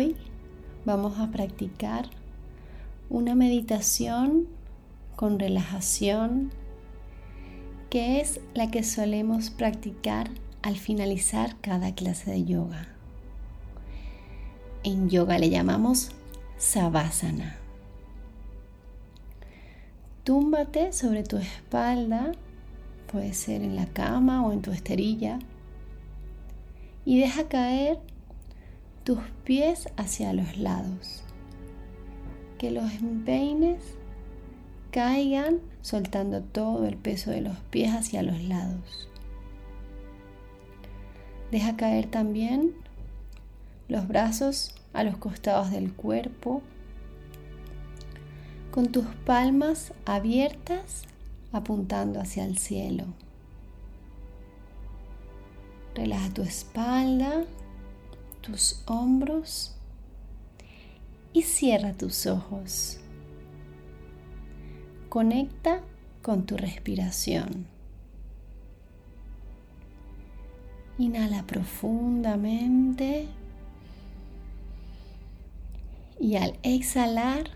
Hoy vamos a practicar una meditación con relajación que es la que solemos practicar al finalizar cada clase de yoga. En yoga le llamamos Savasana. Túmbate sobre tu espalda, puede ser en la cama o en tu esterilla, y deja caer tus pies hacia los lados. Que los empeines caigan soltando todo el peso de los pies hacia los lados. Deja caer también los brazos a los costados del cuerpo con tus palmas abiertas apuntando hacia el cielo. Relaja tu espalda tus hombros y cierra tus ojos. Conecta con tu respiración. Inhala profundamente y al exhalar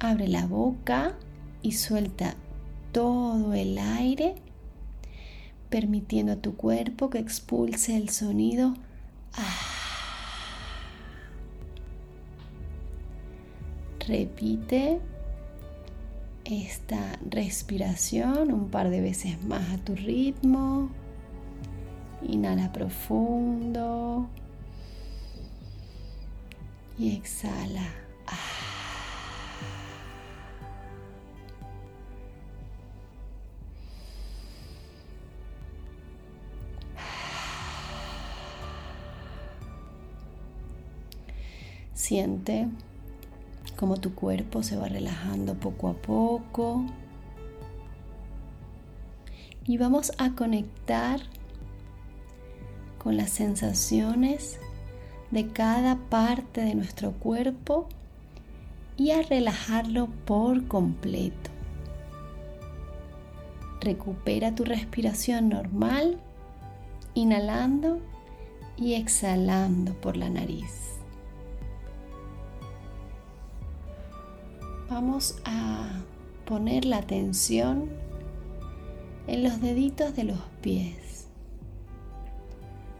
abre la boca y suelta todo el aire, permitiendo a tu cuerpo que expulse el sonido. Ah. Repite esta respiración un par de veces más a tu ritmo. Inhala profundo y exhala. Siente como tu cuerpo se va relajando poco a poco. Y vamos a conectar con las sensaciones de cada parte de nuestro cuerpo y a relajarlo por completo. Recupera tu respiración normal, inhalando y exhalando por la nariz. Vamos a poner la atención en los deditos de los pies.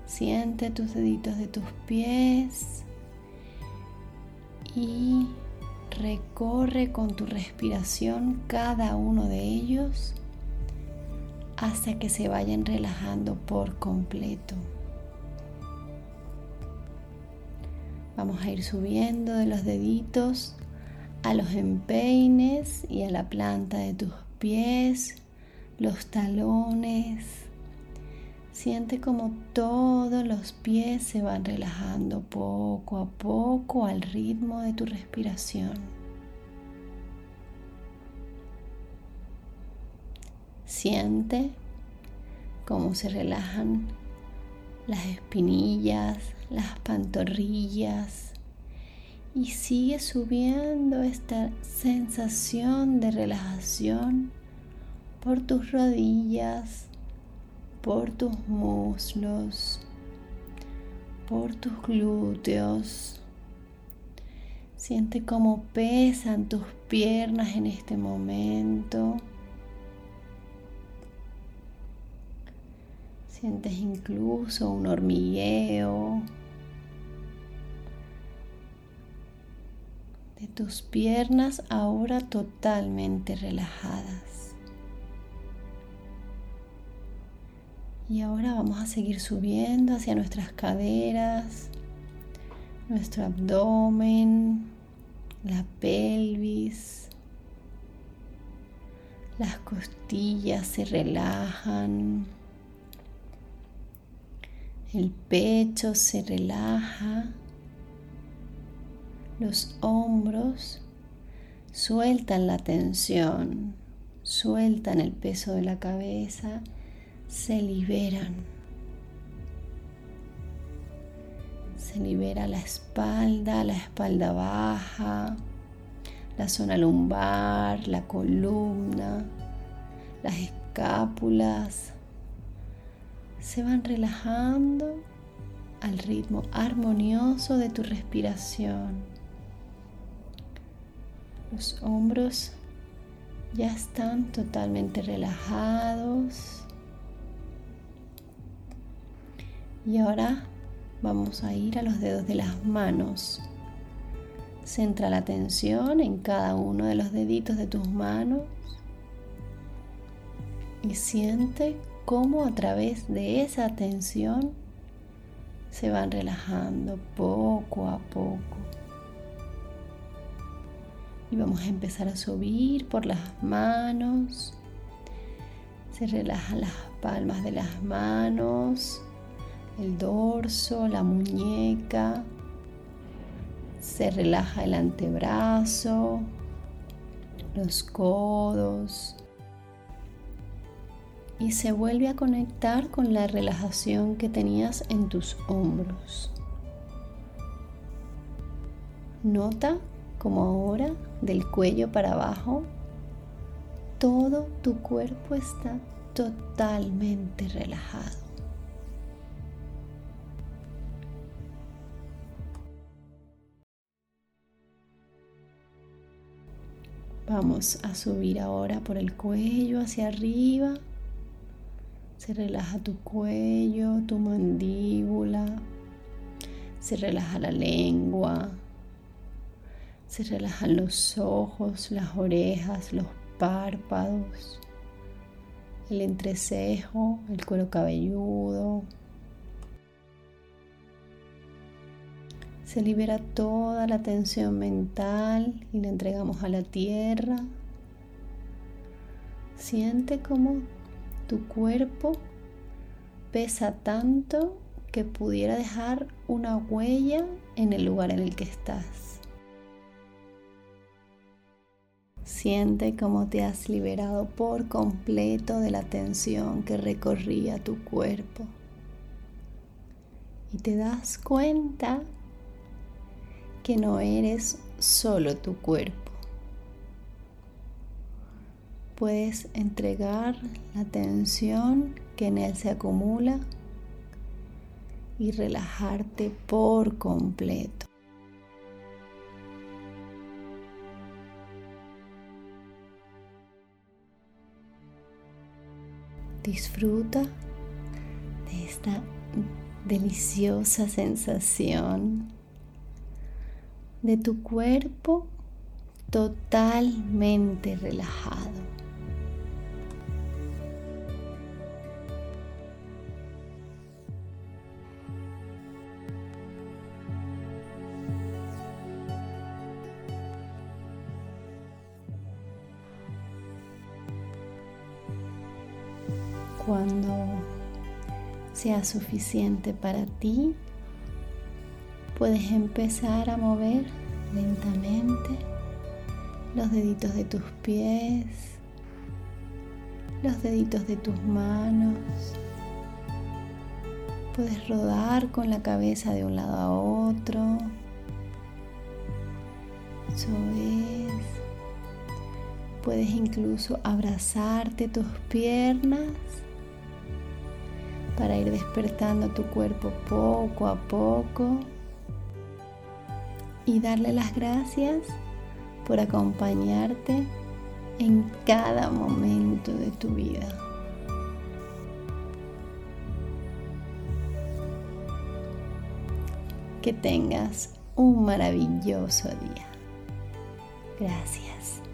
Siente tus deditos de tus pies y recorre con tu respiración cada uno de ellos hasta que se vayan relajando por completo. Vamos a ir subiendo de los deditos a los empeines y a la planta de tus pies, los talones. Siente como todos los pies se van relajando poco a poco al ritmo de tu respiración. Siente cómo se relajan las espinillas, las pantorrillas, y sigue subiendo esta sensación de relajación por tus rodillas, por tus muslos, por tus glúteos. Siente cómo pesan tus piernas en este momento. Sientes incluso un hormigueo tus piernas ahora totalmente relajadas. Y ahora vamos a seguir subiendo hacia nuestras caderas, nuestro abdomen, la pelvis. Las costillas se relajan. El pecho se relaja. Los hombros sueltan la tensión, sueltan el peso de la cabeza, se liberan. Se libera la espalda, la espalda baja, la zona lumbar, la columna, las escápulas. Se van relajando al ritmo armonioso de tu respiración. Los hombros ya están totalmente relajados. Y ahora vamos a ir a los dedos de las manos. Centra la atención en cada uno de los deditos de tus manos y siente cómo a través de esa atención se van relajando poco a poco. Vamos a empezar a subir por las manos. Se relajan las palmas de las manos, el dorso, la muñeca, se relaja el antebrazo, los codos y se vuelve a conectar con la relajación que tenías en tus hombros. Nota como ahora del cuello para abajo todo tu cuerpo está totalmente relajado. Vamos a subir ahora por el cuello hacia arriba. Se relaja tu cuello, tu mandíbula. Se relaja la lengua. Se relajan los ojos, las orejas, los párpados, el entrecejo, el cuero cabelludo, Se libera toda la tensión mental y la entregamos a la tierra. Siente como tu cuerpo pesa tanto que pudiera dejar una huella en el lugar en el que estás. Siente cómo te has liberado por completo de la tensión que recorría tu cuerpo. Y te das cuenta que no eres solo tu cuerpo. Puedes entregar la tensión que en él se acumula y relajarte por completo. Disfruta de esta deliciosa sensación de tu cuerpo totalmente relajado. Cuando sea suficiente para ti, Puedes empezar a mover lentamente los deditos de tus pies, los deditos de tus manos. Puedes rodar con la cabeza de un lado a otro. Eso es. Puedes incluso abrazarte tus piernas para ir despertando tu cuerpo poco a poco y darle las gracias por acompañarte en cada momento de tu vida. Que tengas un maravilloso día. Gracias.